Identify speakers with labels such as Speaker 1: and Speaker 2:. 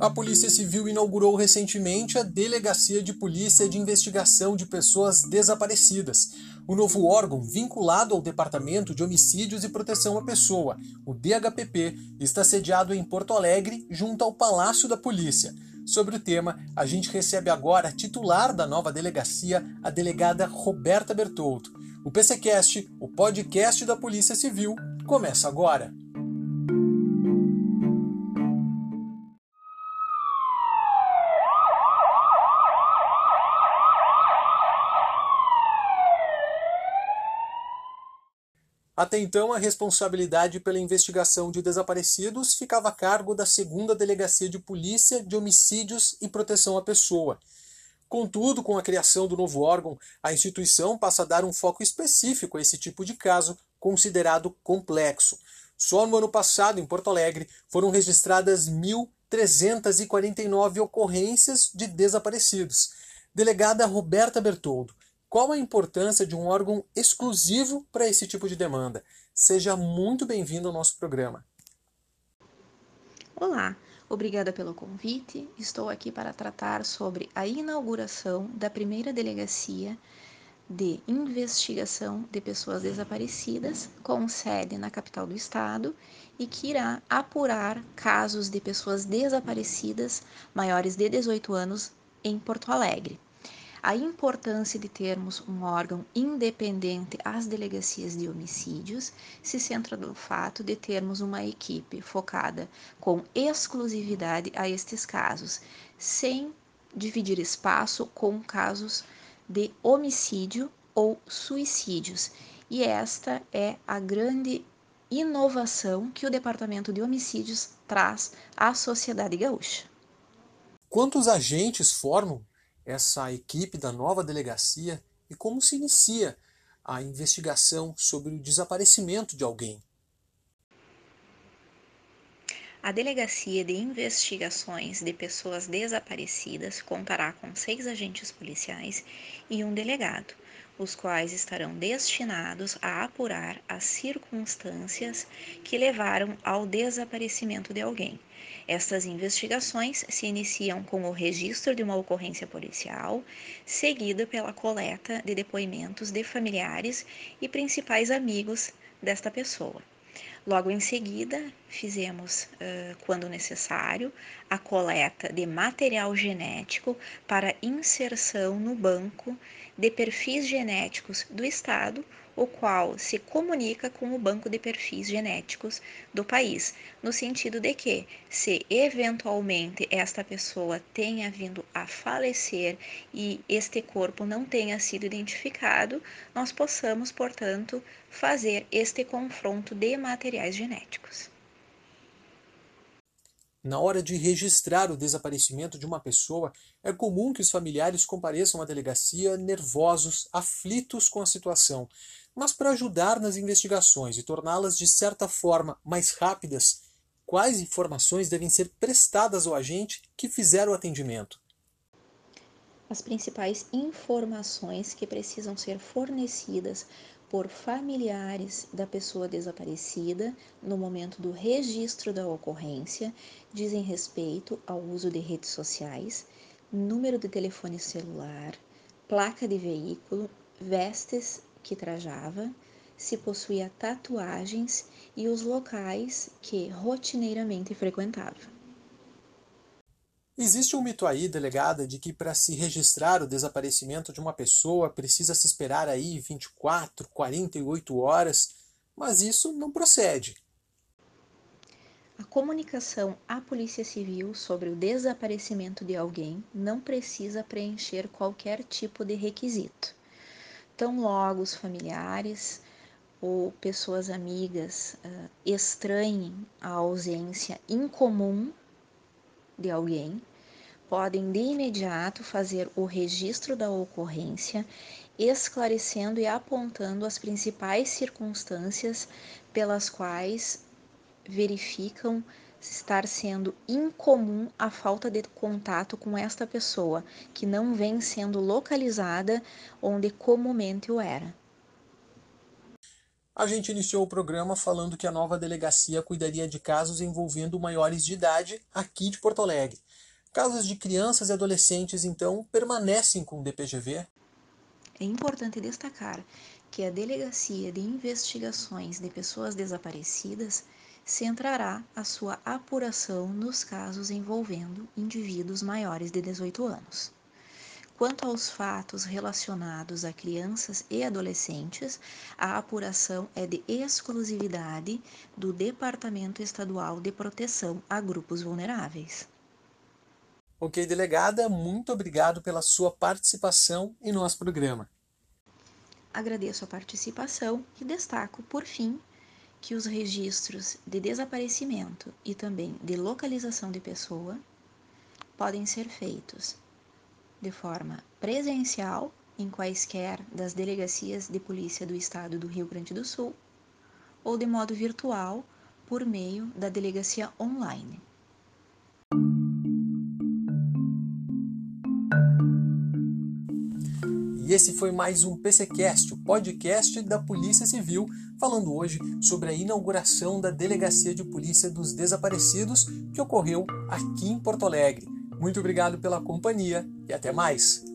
Speaker 1: A Polícia Civil inaugurou recentemente a Delegacia de Polícia de Investigação de Pessoas Desaparecidas. O novo órgão, vinculado ao Departamento de Homicídios e Proteção à Pessoa, o DHPP, está sediado em Porto Alegre, junto ao Palácio da Polícia. Sobre o tema, a gente recebe agora a titular da nova delegacia, a delegada Roberta Bertoldo. O PCcast, o podcast da Polícia Civil, começa agora. Até então, a responsabilidade pela investigação de desaparecidos ficava a cargo da segunda Delegacia de Polícia de Homicídios e Proteção à Pessoa. Contudo, com a criação do novo órgão, a instituição passa a dar um foco específico a esse tipo de caso, considerado complexo. Só no ano passado, em Porto Alegre, foram registradas 1.349 ocorrências de desaparecidos. Delegada Roberta Bertoldo, qual a importância de um órgão exclusivo para esse tipo de demanda? Seja muito bem-vindo ao nosso programa.
Speaker 2: Olá, obrigada pelo convite. Estou aqui para tratar sobre a inauguração da primeira delegacia de investigação de pessoas desaparecidas, com sede na capital do estado e que irá apurar casos de pessoas desaparecidas maiores de 18 anos em Porto Alegre. A importância de termos um órgão independente às delegacias de homicídios se centra no fato de termos uma equipe focada com exclusividade a estes casos, sem dividir espaço com casos de homicídio ou suicídios. E esta é a grande inovação que o Departamento de Homicídios traz à sociedade gaúcha.
Speaker 1: Quantos agentes formam essa equipe da nova delegacia e como se inicia a investigação sobre o desaparecimento de alguém.
Speaker 2: A Delegacia de Investigações de Pessoas Desaparecidas contará com seis agentes policiais e um delegado, os quais estarão destinados a apurar as circunstâncias que levaram ao desaparecimento de alguém. Estas investigações se iniciam com o registro de uma ocorrência policial, seguida pela coleta de depoimentos de familiares e principais amigos desta pessoa. Logo em seguida, fizemos, quando necessário, a coleta de material genético para inserção no banco de perfis genéticos do Estado, o qual se comunica com o banco de perfis genéticos do país, no sentido de que, se eventualmente esta pessoa tenha vindo a falecer e este corpo não tenha sido identificado, nós possamos, portanto, fazer este confronto de materiais genéticos.
Speaker 1: Na hora de registrar o desaparecimento de uma pessoa, é comum que os familiares compareçam à delegacia nervosos, aflitos com a situação. Mas para ajudar nas investigações e torná-las de certa forma mais rápidas, quais informações devem ser prestadas ao agente que fizer o atendimento?
Speaker 2: As principais informações que precisam ser fornecidas por familiares da pessoa desaparecida no momento do registro da ocorrência dizem respeito ao uso de redes sociais, número de telefone celular, placa de veículo, vestes que trajava, se possuía tatuagens e os locais que rotineiramente frequentava.
Speaker 1: Existe um mito aí, delegada, de que para se registrar o desaparecimento de uma pessoa precisa se esperar aí 24, 48 horas, mas isso não procede.
Speaker 2: A comunicação à Polícia Civil sobre o desaparecimento de alguém não precisa preencher qualquer tipo de requisito. Tão logo os familiares ou pessoas amigas uh, estranhem a ausência incomum de alguém, podem de imediato fazer o registro da ocorrência, esclarecendo e apontando as principais circunstâncias pelas quais verificam estar sendo incomum a falta de contato com esta pessoa, que não vem sendo localizada onde comumente o era.
Speaker 1: A gente iniciou o programa falando que a nova delegacia cuidaria de casos envolvendo maiores de idade aqui de Porto Alegre. Casos de crianças e adolescentes, então, permanecem com o DPGV?
Speaker 2: É importante destacar que a Delegacia de Investigações de Pessoas Desaparecidas centrará a sua apuração nos casos envolvendo indivíduos maiores de 18 anos. Quanto aos fatos relacionados a crianças e adolescentes, a apuração é de exclusividade do Departamento Estadual de Proteção a Grupos Vulneráveis.
Speaker 1: Ok, delegada, muito obrigado pela sua participação em nosso programa.
Speaker 2: Agradeço a participação e destaco, por fim, que os registros de desaparecimento e também de localização de pessoa podem ser feitos de forma presencial em quaisquer das delegacias de polícia do estado do Rio Grande do Sul ou de modo virtual por meio da delegacia online.
Speaker 1: E esse foi mais um PCcast, o podcast da Polícia Civil, falando hoje sobre a inauguração da Delegacia de Polícia dos Desaparecidos que ocorreu aqui em Porto Alegre. Muito obrigado pela companhia e até mais!